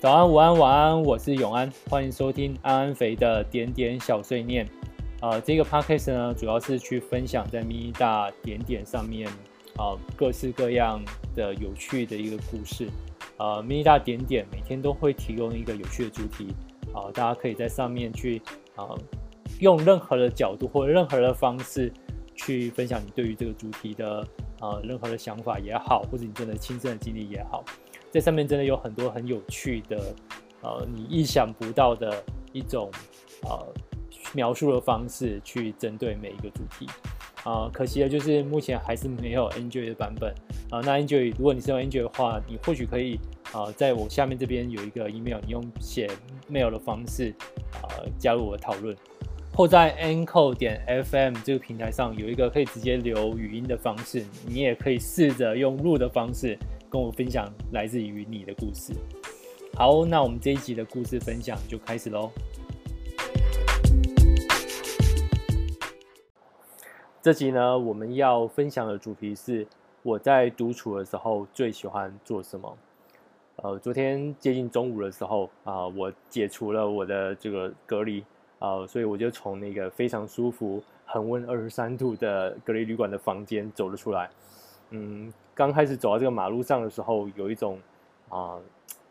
早安、午安、晚安，我是永安，欢迎收听安安肥的点点小碎念。呃，这个 podcast 呢，主要是去分享在 MINI 大点点上面啊、呃，各式各样的有趣的一个故事。呃，MINI 大点点每天都会提供一个有趣的主题啊、大家可以在上面去啊、呃，用任何的角度或者任何的方式去分享你对于这个主题的呃任何的想法也好，或者你真的亲身的经历也好。在上面真的有很多很有趣的，呃，你意想不到的一种呃描述的方式去针对每一个主题，啊、可惜的就是目前还是没有 Android 的版本，啊、那 Android 如果你是用 Android 的话，你或许可以啊、呃，在我下面这边有一个 email，你用写 mail 的方式啊、呃、加入我的讨论，或在 a n c o 点 FM 这个平台上有一个可以直接留语音的方式，你也可以试着用录的方式。跟我分享来自于你的故事。好，那我们这一集的故事分享就开始喽。这集呢，我们要分享的主题是我在独处的时候最喜欢做什么。呃，昨天接近中午的时候啊、我解除了我的这个隔离啊、所以我就从那个非常舒服、恒温二十三度的隔离旅馆的房间走了出来。嗯。刚开始走到这个马路上的时候，有一种啊、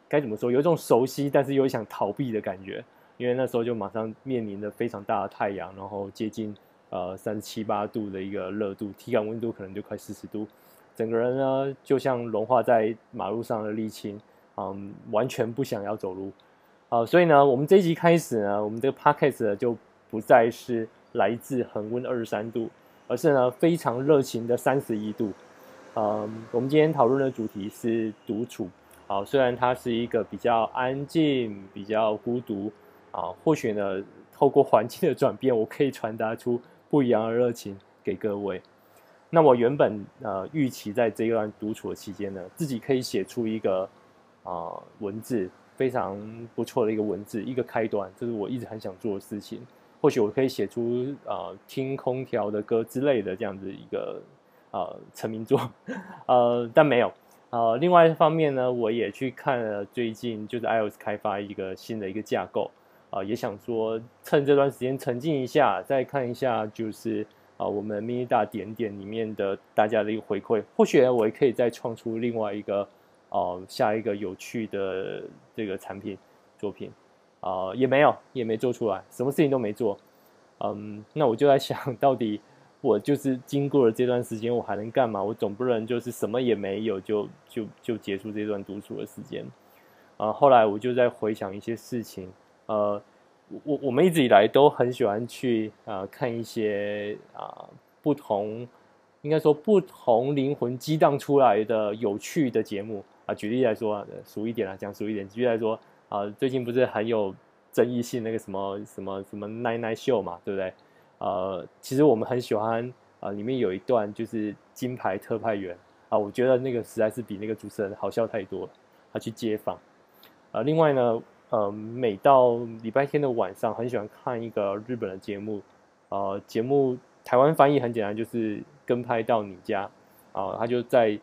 该怎么说？有一种熟悉，但是又想逃避的感觉。因为那时候就马上面临着非常大的太阳，然后接近呃三十七八度的一个热度，体感温度可能就快四十度，整个人呢就像融化在马路上的沥青，嗯，完全不想要走路。啊、所以呢，我们这一集开始呢，我们这个 podcast 就不再是来自恒温二十三度，而是呢非常热情的三十一度。嗯，我们今天讨论的主题是独处。啊，虽然它是一个比较安静、比较孤独啊，或许呢，透过环境的转变，我可以传达出不一样的热情给各位。那我原本呃预期在这一段独处的期间呢，自己可以写出一个啊文字，非常不错的一个文字，一个开端，这是我一直很想做的事情。或许我可以写出啊听空调的歌之类的这样子一个。呃，成名作，呃，但没有。呃，另外一方面呢，我也去看了最近就是 iOS 开发一个新的一个架构，啊、呃，也想说趁这段时间沉浸一下，再看一下就是啊、我们 MINI 大点点里面的大家的一个回馈，或许我也可以再创出另外一个哦、呃，下一个有趣的这个产品作品，啊、呃，也没有，也没做出来，什么事情都没做。嗯，那我就在想到底。我就是经过了这段时间，我还能干嘛？我总不能就是什么也没有就就就结束这段独处的时间。啊，后来我就在回想一些事情。呃，我我们一直以来都很喜欢去啊看一些啊不同，应该说不同灵魂激荡出来的有趣的节目啊。举例来说，俗一点啊讲，俗一点。举例来说，啊，最近不是很有争议性那个什么什么什么奈奈秀嘛，对不对？呃，其实我们很喜欢啊、呃，里面有一段就是金牌特派员啊、我觉得那个实在是比那个主持人好笑太多了。他去街访，呃，另外呢，呃，每到礼拜天的晚上，很喜欢看一个日本的节目，呃，节目台湾翻译很简单，就是跟拍到你家，啊、他就在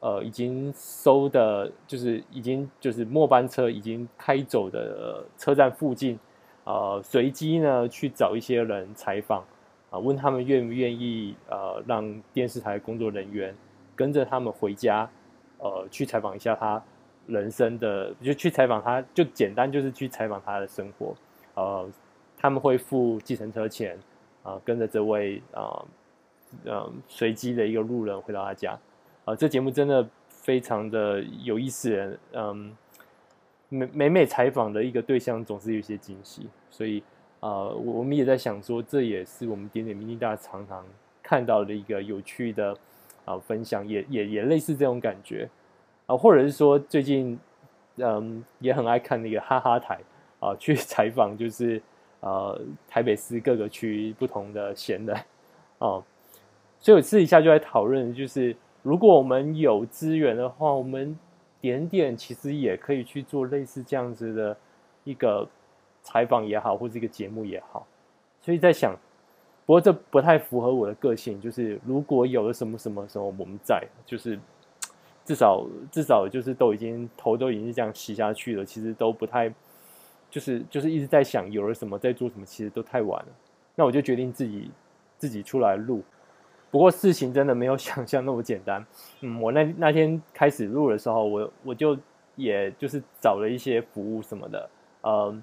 呃已经收的，就是已经就是末班车已经开走的车站附近。呃，随机呢去找一些人采访，啊、问他们愿不愿意，呃，让电视台工作人员跟着他们回家，呃，去采访一下他人生的，就去采访他，就简单就是去采访他的生活，呃，他们会付计程车钱，啊、呃，跟着这位啊，嗯、随机的一个路人回到他家，啊、呃，这节目真的非常的有意思，嗯。每每每采访的一个对象总是有一些惊喜，所以啊，我、我们也在想说，这也是我们点点 MINI 大常常看到的一个有趣的啊、分享，也也也类似这种感觉啊、或者是说最近嗯也很爱看那个哈哈台啊、去 采访就是呃台北市各个区不同的闲人啊、所以我私底下就在讨论，就是如果我们有资源的话，我们。点点其实也可以去做类似这样子的一个采访也好，或者一个节目也好，所以在想，不过这不太符合我的个性，就是如果有了什么什么什么我们在，就是至少至少就是都已经头都已经这样洗下去了，其实都不太，就是就是一直在想有了什么在做什么，其实都太晚了。那我就决定自己自己出来录。不过事情真的没有 想象那么简单。嗯，我那那天开始录的时候，我我就也就是找了一些服务什么的，嗯，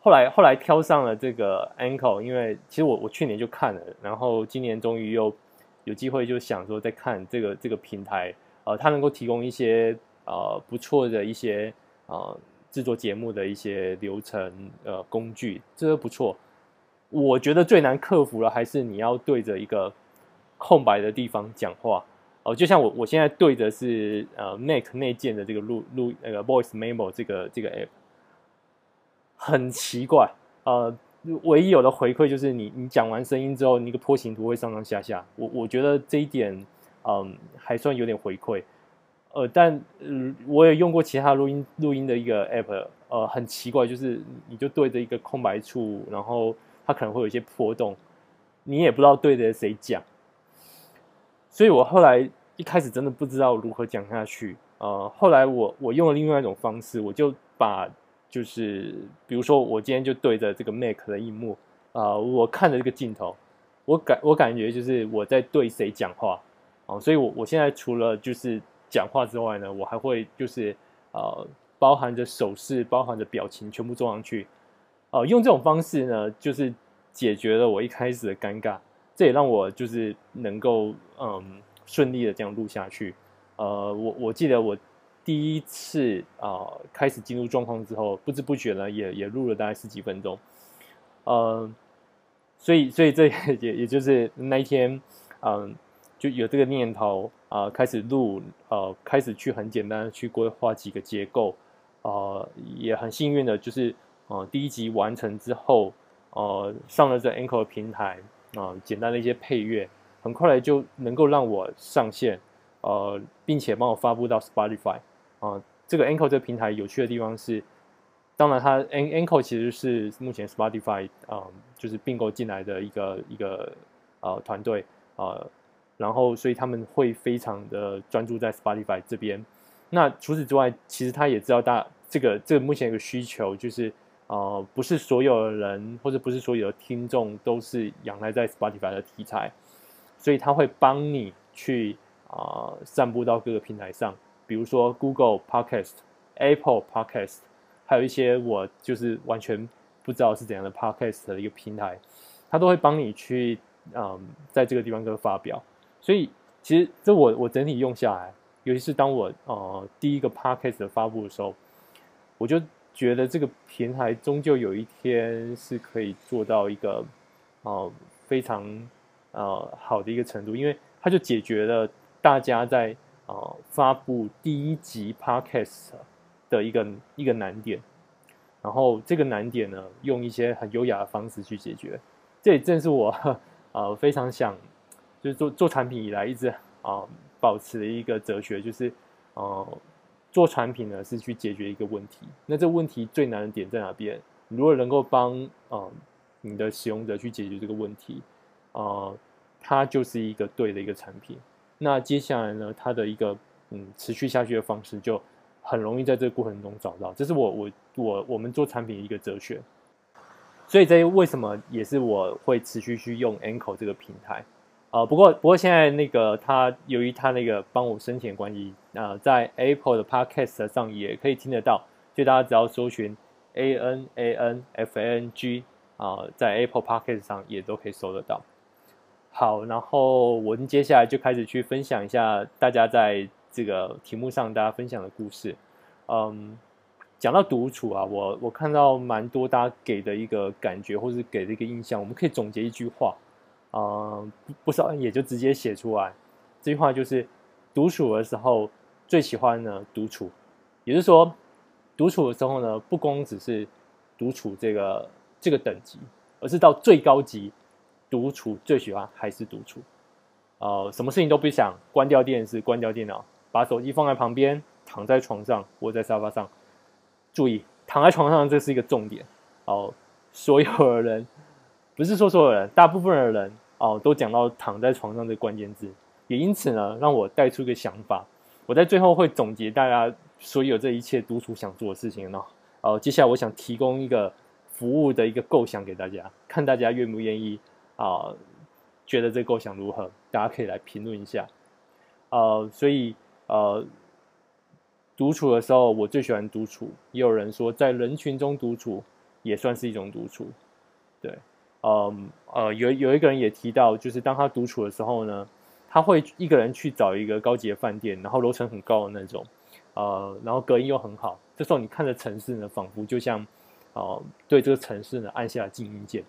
后来后来挑上了这个 Anchor，因为其实我我去年就看了，然后今年终于又有机会就想说再看这个这个平台，呃，它能够提供一些呃不错的一些呃制作节目的一些流程呃工具，这个不错。我觉得最难克服的还是你要对着一个空白的地方讲话。哦，就像我我现在对的是呃 Mac 内建的这个录录那个 Voice Memo 这个这个 App，很奇怪，呃，唯一有的回馈就是你你讲完声音之后，那个波形图会上上下下，我我觉得这一点嗯、还算有点回馈，呃，但呃我也用过其他录音录音的一个 App，呃，很奇怪，就是你就对着一个空白处，然后它可能会有一些波动，你也不知道对着谁讲。所以我后来一开始真的不知道如何讲下去，呃，后来我我用了另外一种方式，我就把就是比如说我今天就对着这个 Mac 的荧幕，啊、呃，我看着这个镜头，我感我感觉就是我在对谁讲话，啊、所以我我现在除了就是讲话之外呢，我还会就是呃包含着手势、包含着表情全部做上去，呃，用这种方式呢，就是解决了我一开始的尴尬。这也让我就是能够嗯顺利的这样录下去，呃，我我记得我第一次啊、开始进入状况之后，不知不觉呢也也录了大概十几分钟，呃，所以所以这也也就是那一天嗯、就有这个念头啊、开始录呃开始去很简单的去规划几个结构，呃也很幸运的就是呃第一集完成之后呃上了这 Anchor 平台。啊、简单的一些配乐，很快来就能够让我上线，呃，并且帮我发布到 Spotify 啊、这个 Anchor 这个平台有趣的地方是，当然它 An Anchor 其实是目前 Spotify 啊、呃，就是并购进来的一个一个呃团队啊、然后所以他们会非常的专注在 Spotify 这边。那除此之外，其实他也知道大这个这个目前有个需求就是。呃，不是所有的人，或者不是所有的听众都是仰赖在 Spotify 的题材，所以他会帮你去啊、呃、散布到各个平台上，比如说 Google Podcast、Apple Podcast，还有一些我就是完全不知道是怎样的 Podcast 的一个平台，他都会帮你去嗯、在这个地方给发表。所以其实这我我整体用下来，尤其是当我呃第一个 Podcast 的发布的时候，我就。觉得这个平台终究有一天是可以做到一个，呃，非常呃好的一个程度，因为它就解决了大家在呃发布第一集 Podcast 的一个一个难点，然后这个难点呢，用一些很优雅的方式去解决，这也正是我 呃非常想就是做做产品以来一直啊、保持的一个哲学，就是呃。做产品呢，是去解决一个问题。那这问题最难的点在哪边？如果能够帮啊、呃、你的使用者去解决这个问题，啊、呃，它就是一个对的一个产品。那接下来呢，它的一个嗯持续下去的方式就很容易在这个过程中找到。这是我我我我们做产品的一个哲学。所以这为什么也是我会持续去用 Anchor 这个平台。啊、不过不过现在那个他由于他那个帮我申请的关系，啊、在 Apple 的 Podcast 上也可以听得到，就大家只要搜寻 A N A N F A N G 啊、在 Apple Podcast 上也都可以搜得到。好，然后我们接下来就开始去分享一下大家在这个题目上大家分享的故事。嗯，讲到独处啊，我我看到蛮多大家给的一个感觉或是给的一个印象，我们可以总结一句话。啊、呃，不少也就直接写出来，这句话就是独处的时候最喜欢呢独处，也就是说，独处的时候呢，不光只是独处这个这个等级，而是到最高级独处最喜欢还是独处。呃，什么事情都不想，关掉电视，关掉电脑，把手机放在旁边，躺在床上，窝在沙发上。注意，躺在床上这是一个重点哦、所有的人。不是说所有人，大部分的人哦，都讲到躺在床上这关键字，也因此呢，让我带出一个想法。我在最后会总结大家所有这一切独处想做的事情呢。呃，接下来我想提供一个服务的一个构想给大家，看大家愿不愿意啊、觉得这构想如何？大家可以来评论一下。呃，所以呃，独处的时候我最喜欢独处。也有人说，在人群中独处也算是一种独处。对，嗯呃，有有一个人也提到，就是当他独处的时候呢，他会一个人去找一个高级的饭店，然后楼层很高的那种，呃，然后隔音又很好。这时候你看着城市呢，仿佛就像，呃，对这个城市呢按下了静音键。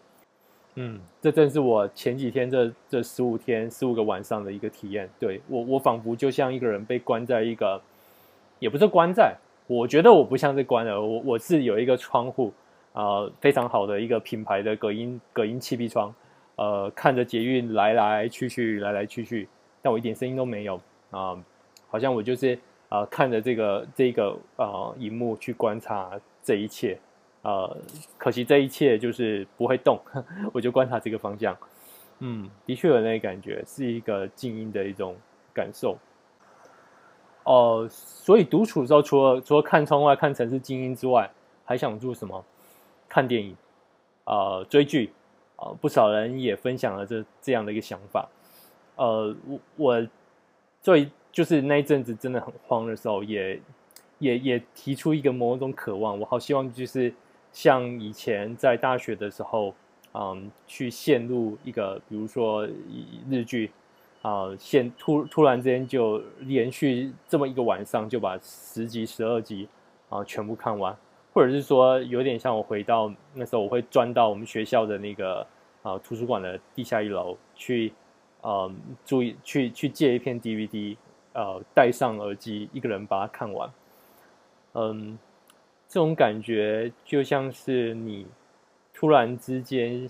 嗯，这正是我前几天这这十五天十五个晚上的一个体验。对，我，我仿佛就像一个人被关在一个，也不是关在，我觉得我不像是关了，我我是有一个窗户。呃，非常好的一个品牌的隔音隔音气密窗，呃，看着捷运来来去去来来去去，但我一点声音都没有啊、好像我就是呃看着这个这个呃荧幕去观察这一切，呃，可惜这一切就是不会动，我就观察这个方向，嗯，的确有那感觉，是一个静音的一种感受。哦、所以独处的时候，除了除了看窗外看城市静音之外，还想做什么？看电影，呃，追剧，呃，不少人也分享了这这样的一个想法。呃，我我最就是那一阵子真的很慌的时候，也也也提出一个某种渴望，我好希望就是像以前在大学的时候，嗯，去陷入一个比如说日剧，啊、现突突然之间就连续这么一个晚上就把十集十二集啊、全部看完。或者是说，有点像我回到那时候，我会钻到我们学校的那个啊、图书馆的地下一楼去，呃，注意去去借一片 DVD，呃，戴上耳机，一个人把它看完。嗯，这种感觉就像是你突然之间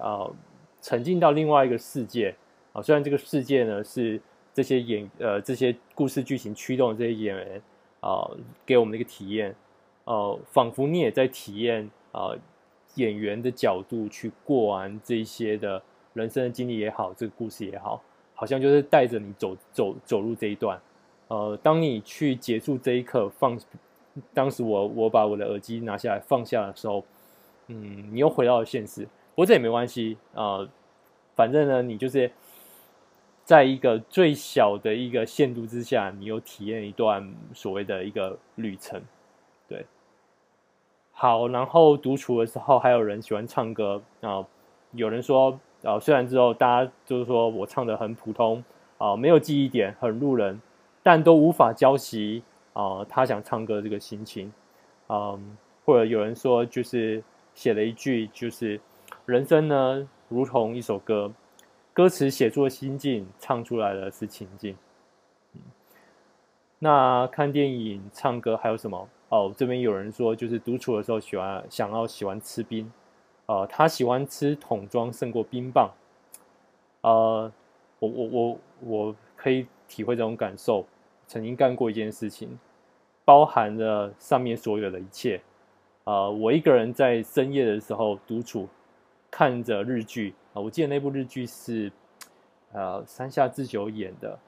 啊、沉浸到另外一个世界啊、虽然这个世界呢是这些演呃这些故事剧情驱动的这些演员啊、给我们的一个体验。呃，仿佛你也在体验、呃，演员的角度去过完这些的人生的经历也好，这个故事也好，好像就是带着你走走走入这一段。呃，当你去结束这一刻，放，当时我我把我的耳机拿下来放下的时候，嗯，你又回到了现实。不过这也没关系啊、反正呢，你就是在一个最小的一个限度之下，你又体验一段所谓的一个旅程，好，然后独处的时候，还有人喜欢唱歌啊、有人说，啊、虽然之后大家就是说我唱的很普通啊、没有记忆点，很路人，但都无法浇熄啊他想唱歌这个心情。嗯、或者有人说，就是写了一句，就是人生呢，如同一首歌，歌词写出了心境，唱出来的是情境。那看电影、唱歌还有什么？哦，这边有人说，就是独处的时候喜欢想要喜欢吃冰，呃，他喜欢吃桶装胜过冰棒，呃，我我我我可以体会这种感受，曾经干过一件事情，包含了上面所有的一切，呃，我一个人在深夜的时候独处，看着日剧。啊、我记得那部日剧是呃山下智久演的《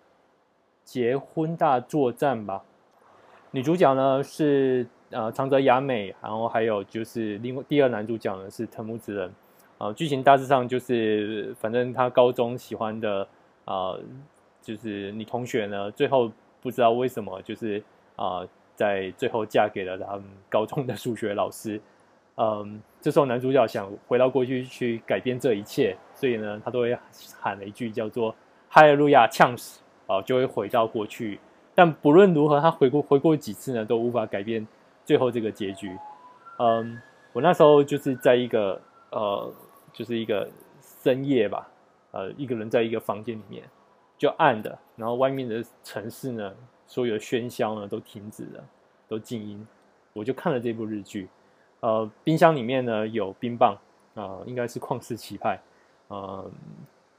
结婚大作战》吧。女主角呢是呃长泽雅美，然后还有就是另外第二男主角呢是藤木直人，啊、呃，剧情大致上就是反正他高中喜欢的啊、呃、就是女同学呢，最后不知道为什么就是啊、在最后嫁给了他们高中的数学老师，嗯，这时候男主角想回到过去去改变这一切，所以呢他都会喊了一句叫做哈利路亚呛死啊，就会回到过去。但不论如何，他回过回过几次呢，都无法改变最后这个结局。嗯，我那时候就是在一个呃，就是一个深夜吧，呃，一个人在一个房间里面，就暗的，然后外面的城市呢，所有的喧嚣呢都停止了，都静音。我就看了这部日剧。呃，冰箱里面呢有冰棒，啊、呃，应该是旷世奇派，呃，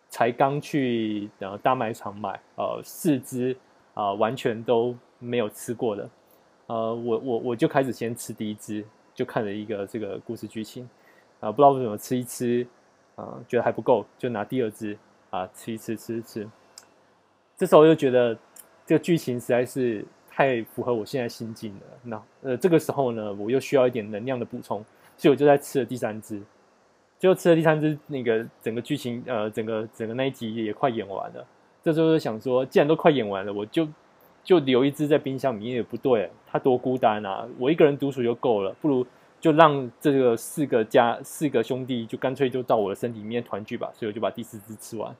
才刚去然后大卖场买，呃，四支。啊、完全都没有吃过的，呃，我我我就开始先吃第一只，就看了一个这个故事剧情，啊、不知道为什么吃一吃，啊、觉得还不够，就拿第二只啊吃一吃吃一吃，这时候又觉得这个剧情实在是太符合我现在心境了。那呃，这个时候呢，我又需要一点能量的补充，所以我就在吃了第三只。就吃了第三只，那个整个剧情，呃，整个整个那一集也快演完了。这时候就想说，既然都快演完了，我就就留一只在冰箱里面也不对，他多孤单啊！我一个人独处就够了，不如就让这个四个家四个兄弟就干脆就到我的身体里面团聚吧。所以我就把第四只吃完。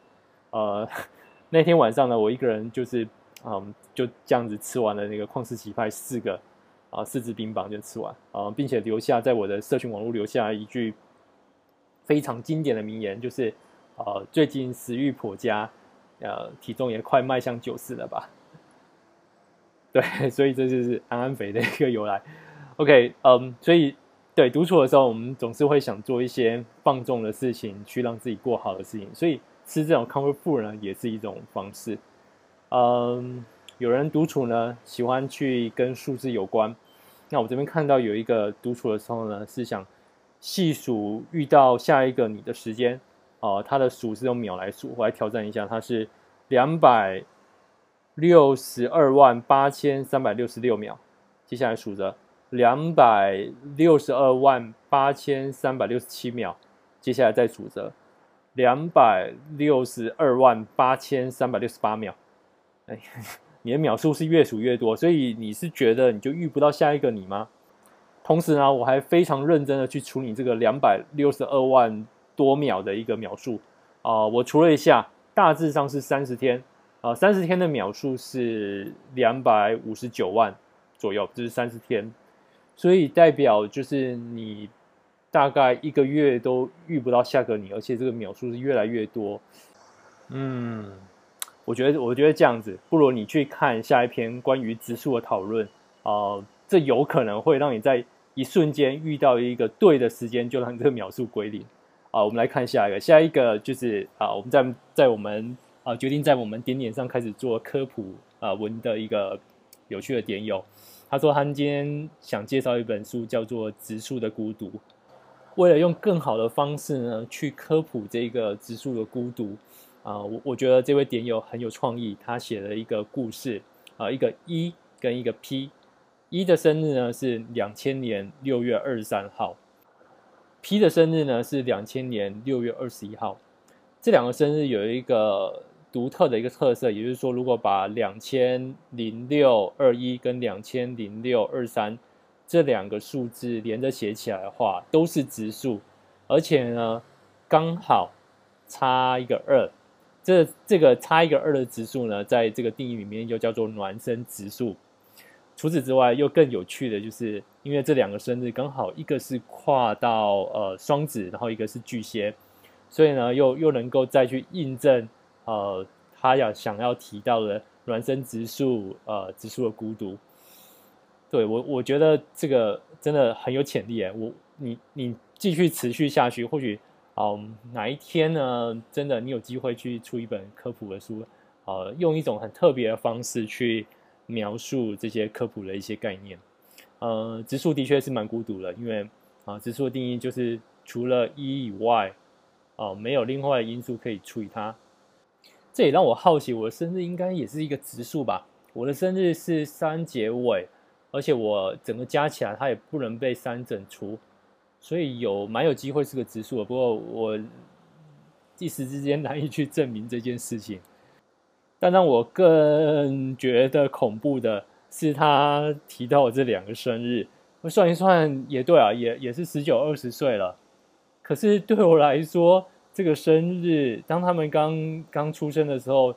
呃，那天晚上呢，我一个人就是，嗯，就这样子吃完了那个旷世奇派四个啊四只冰棒就吃完啊，并且留下在我的社群网络留下一句。非常经典的名言就是，呃，最近食欲颇佳，呃，体重也快迈向九十了吧？对，所以这就是安安肥的一个由来。OK，嗯，所以对独处的时候，我们总是会想做一些放纵的事情，去让自己过好的事情。所以吃这种 comfort food 呢，也是一种方式。嗯，有人独处呢，喜欢去跟数字有关。那我这边看到有一个独处的时候呢，是想。细数遇到下一个你的时间，哦、呃，它的数是用秒来数，我来挑战一下，它是两百六十二万八千三百六十六秒。接下来数着两百六十二万八千三百六十七秒，接下来再数着两百六十二万八千三百六十八秒。哎，你的秒数是越数越多，所以你是觉得你就遇不到下一个你吗？同时呢，我还非常认真的去处理这个两百六十二万多秒的一个秒数啊，我除了一下，大致上是三十天啊，三十天的秒数是两百五十九万左右，这是三十天，所以代表就是你大概一个月都遇不到下个你，而且这个秒数是越来越多。嗯，我觉得我觉得这样子，不如你去看下一篇关于质数的讨论啊，这有可能会让你在。一瞬间遇到一个对的时间，就让这个秒数归零啊！我们来看下一个，下一个就是啊，我们在在我们啊决定在我们点点上开始做科普啊文的一个有趣的点友，他说他今天想介绍一本书，叫做《植树的孤独》。为了用更好的方式呢，去科普这个植树的孤独啊，我我觉得这位点友很有创意，他写了一个故事啊，一个 E 跟一个 P。E 的生日呢是两千年六月二十三号，P 的生日呢是两千年六月二十一号。这两个生日有一个独特的一个特色，也就是说，如果把两千零六二一跟两千零六二三这两个数字连着写起来的话，都是直数，而且呢刚好差一个二。这这个差一个二的质数呢，在这个定义里面就叫做孪生质数。除此之外，又更有趣的就是，因为这两个生日刚好一个是跨到呃双子，然后一个是巨蟹，所以呢，又又能够再去印证呃他要想要提到的孪生植树呃植树的孤独。对，我我觉得这个真的很有潜力诶，我你你继续持续下去，或许嗯、哪一天呢，真的你有机会去出一本科普的书，呃，用一种很特别的方式去。描述这些科普的一些概念，呃，质数的确是蛮孤独的，因为啊，质数的定义就是除了一以外，哦、呃，没有另外的因素可以除以它。这也让我好奇，我的生日应该也是一个质数吧？我的生日是三结尾，而且我整个加起来它也不能被三整除，所以有蛮有机会是个质数的。不过我一时之间难以去证明这件事情。但让我更觉得恐怖的是，他提到这两个生日，我算一算也对啊，也也是十九二十岁了。可是对我来说，这个生日，当他们刚刚出生的时候，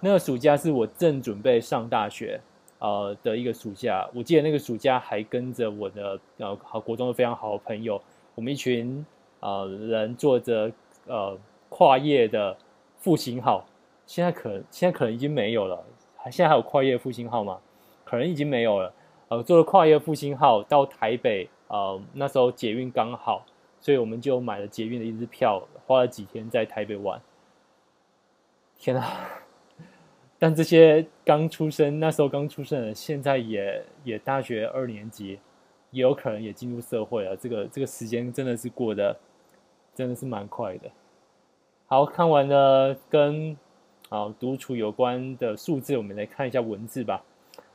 那个暑假是我正准备上大学呃的一个暑假。我记得那个暑假还跟着我的呃好国中的非常好的朋友，我们一群呃人坐着呃跨页的复兴号。现在可现在可能已经没有了，还现在还有跨越复兴号吗？可能已经没有了。呃，坐了跨越复兴号到台北，呃，那时候捷运刚好，所以我们就买了捷运的一支票，花了几天在台北玩。天啊！但这些刚出生那时候刚出生的，现在也也大学二年级，也有可能也进入社会了。这个这个时间真的是过得真的是蛮快的。好，看完了跟。啊，独处有关的数字，我们来看一下文字吧。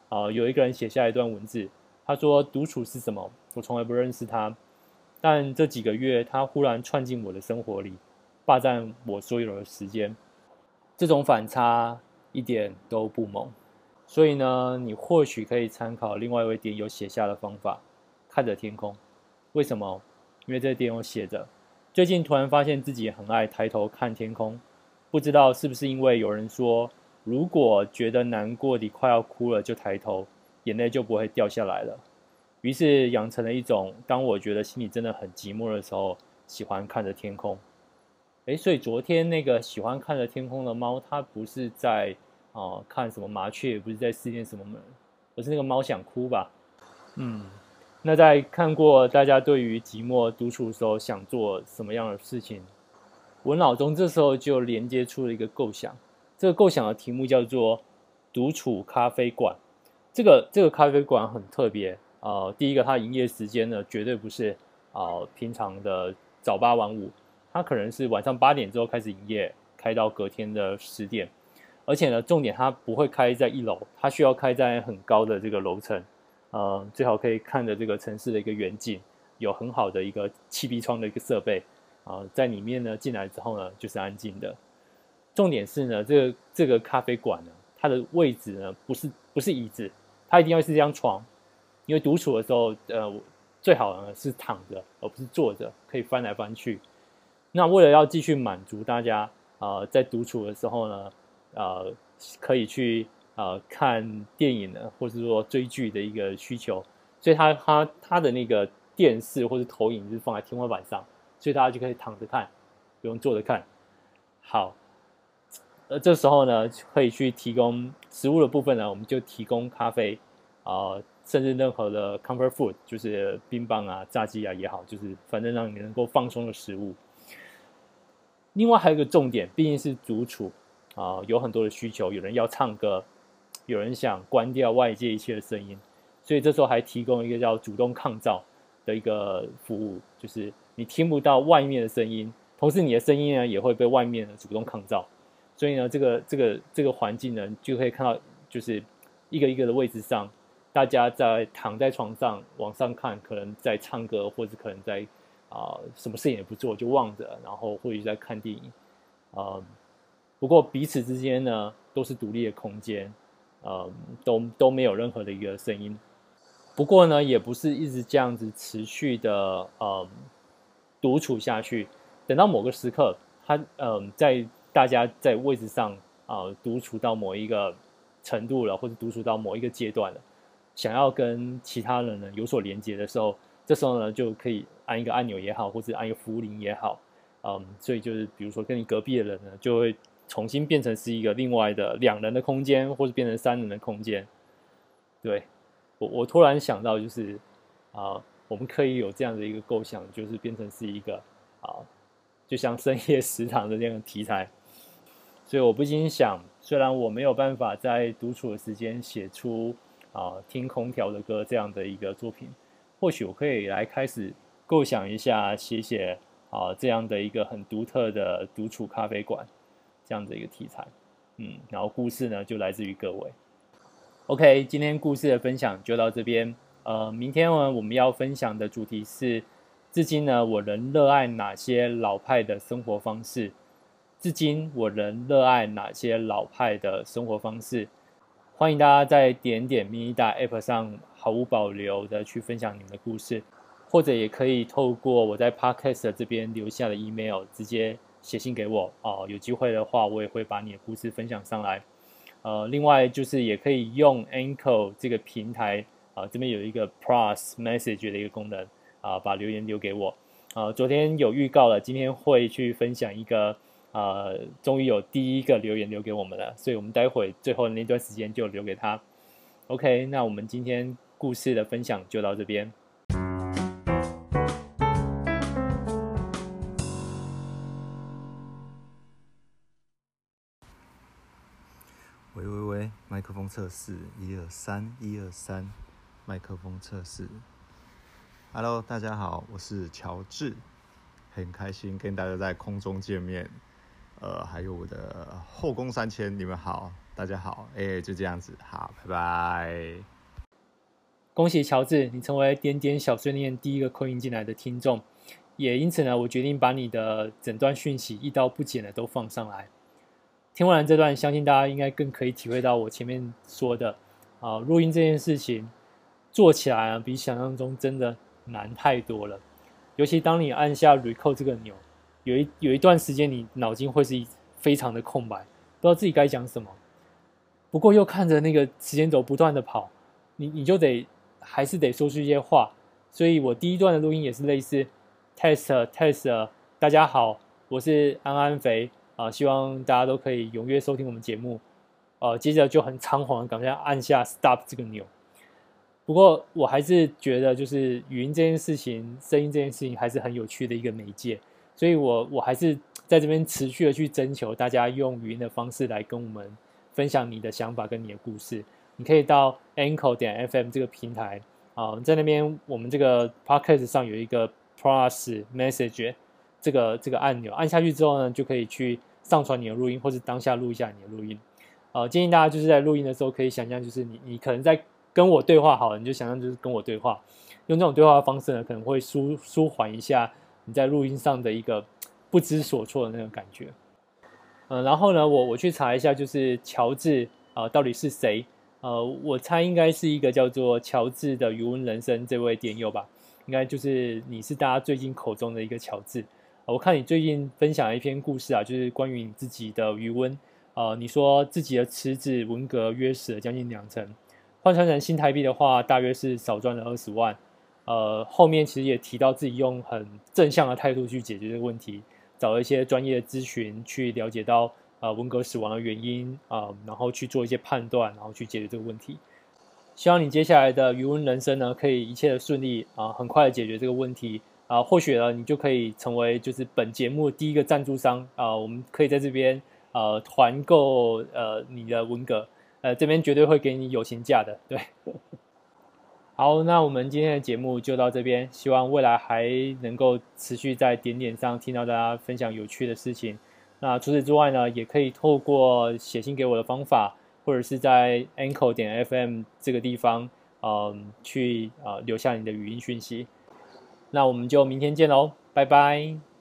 啊，有一个人写下一段文字，他说：“独处是什么？我从来不认识他，但这几个月，他忽然窜进我的生活里，霸占我所有的时间。这种反差一点都不萌。所以呢，你或许可以参考另外一位点友写下的方法，看着天空。为什么？因为这点友写着。”最近突然发现自己很爱抬头看天空，不知道是不是因为有人说，如果觉得难过的快要哭了，就抬头，眼泪就不会掉下来了。于是养成了一种，当我觉得心里真的很寂寞的时候，喜欢看着天空。诶，所以昨天那个喜欢看着天空的猫，它不是在啊、看什么麻雀，也不是在思念什么门，而是那个猫想哭吧？嗯。那在看过大家对于寂寞独处的时候想做什么样的事情，我脑中这时候就连接出了一个构想。这个构想的题目叫做“独处咖啡馆”。这个这个咖啡馆很特别啊、呃。第一个，它营业时间呢绝对不是啊、平常的早八晚五，它可能是晚上八点之后开始营业，开到隔天的十点。而且呢，重点它不会开在一楼，它需要开在很高的这个楼层。呃，最好可以看着这个城市的一个远景，有很好的一个气密窗的一个设备啊、在里面呢进来之后呢就是安静的。重点是呢，这个这个咖啡馆呢，它的位置呢不是不是椅子，它一定要是一张床，因为独处的时候，呃，最好呢是躺着而不是坐着，可以翻来翻去。那为了要继续满足大家啊、在独处的时候呢，呃，可以去。呃，看电影呢，或者说追剧的一个需求，所以他他他的那个电视或者投影是放在天花板上，所以大家就可以躺着看，不用坐着看。好，呃，这时候呢，可以去提供食物的部分呢，我们就提供咖啡啊、甚至任何的 comfort food，就是冰棒啊、炸鸡啊也好，就是反正让你能够放松的食物。另外还有一个重点，毕竟是主厨啊、有很多的需求，有人要唱歌。有人想关掉外界一切的声音，所以这时候还提供一个叫主动抗噪的一个服务，就是你听不到外面的声音，同时你的声音呢也会被外面的主动抗噪，所以呢，这个这个这个环境呢就可以看到，就是一个一个的位置上，大家在躺在床上往上看，可能在唱歌，或者可能在啊、什么事情也不做就望着，然后或许在看电影，啊、不过彼此之间呢都是独立的空间。呃，都都没有任何的一个声音。不过呢，也不是一直这样子持续的呃独处下去。等到某个时刻，他嗯、在大家在位置上啊、独处到某一个程度了，或者独处到某一个阶段了，想要跟其他人呢有所连接的时候，这时候呢就可以按一个按钮也好，或者按一个服务铃也好，嗯、所以就是比如说跟你隔壁的人呢就会。重新变成是一个另外的两人的空间，或者变成三人的空间。对，我，我突然想到，就是啊、我们可以有这样的一个构想，就是变成是一个啊、就像深夜食堂的这样的题材。所以我不禁想，虽然我没有办法在独处的时间写出啊、听空调的歌这样的一个作品，或许我可以来开始构想一下，写写啊这样的一个很独特的独处咖啡馆。这样的一个题材，嗯，然后故事呢就来自于各位。OK，今天故事的分享就到这边。呃，明天呢我们要分享的主题是，至今呢我仍热爱哪些老派的生活方式？至今我仍热爱哪些老派的生活方式？欢迎大家在点点咪咪大 App 上毫无保留的去分享你们的故事，或者也可以透过我在 Podcast 这边留下的 email 直接。写信给我哦，有机会的话，我也会把你的故事分享上来。呃，另外就是也可以用 Anchor 这个平台啊，这边有一个 Plus Message 的一个功能啊，把留言留给我。啊，昨天有预告了，今天会去分享一个啊，终于有第一个留言留给我们了，所以我们待会最后那段时间就留给他。OK，那我们今天故事的分享就到这边。喂喂喂麦克风测试，一二三，一二三，麦克风测试。Hello，大家好，我是乔治，很开心跟大家在空中见面。呃，还有我的后宫三千，你们好，大家好，哎、欸，就这样子，好，拜拜。恭喜乔治，你成为点点小碎念第一个扣音进来的听众，也因此呢，我决定把你的整段讯息一刀不剪的都放上来。听完了这段，相信大家应该更可以体会到我前面说的啊，录音这件事情做起来啊，比想象中真的难太多了。尤其当你按下 Record 这个钮，有一有一段时间，你脑筋会是非常的空白，不知道自己该讲什么。不过又看着那个时间轴不断的跑，你你就得还是得说出一些话。所以我第一段的录音也是类似 Test Test，大家好，我是安安肥。啊，希望大家都可以踊跃收听我们节目。呃，接着就很仓皇的赶快按下 Stop 这个钮。不过我还是觉得，就是语音这件事情，声音这件事情还是很有趣的一个媒介。所以我我还是在这边持续的去征求大家用语音的方式来跟我们分享你的想法跟你的故事。你可以到 a n c h o 点 FM 这个平台啊，在那边我们这个 Podcast 上有一个 Plus Message。这个这个按钮按下去之后呢，就可以去上传你的录音，或是当下录一下你的录音。呃，建议大家就是在录音的时候，可以想象，就是你你可能在跟我对话，好了，你就想象就是跟我对话，用这种对话的方式呢，可能会舒舒缓一下你在录音上的一个不知所措的那种感觉。嗯、然后呢，我我去查一下，就是乔治啊、到底是谁？呃，我猜应该是一个叫做乔治的余温人生这位点友吧，应该就是你是大家最近口中的一个乔治。我看你最近分享了一篇故事啊，就是关于你自己的余温。呃，你说自己的池子文革约死了将近两成，换算成新台币的话，大约是少赚了二十万。呃，后面其实也提到自己用很正向的态度去解决这个问题，找了一些专业的咨询，去了解到呃文革死亡的原因啊、呃，然后去做一些判断，然后去解决这个问题。希望你接下来的余温人生呢，可以一切的顺利啊、很快的解决这个问题。啊，或许呢，你就可以成为就是本节目第一个赞助商啊，我们可以在这边呃团购呃你的文革，呃这边绝对会给你友情价的，对。好，那我们今天的节目就到这边，希望未来还能够持续在点点上听到大家分享有趣的事情。那除此之外呢，也可以透过写信给我的方法，或者是在 Anchor 点 FM 这个地方，嗯、去啊、呃、留下你的语音讯息。那我们就明天见喽，拜拜。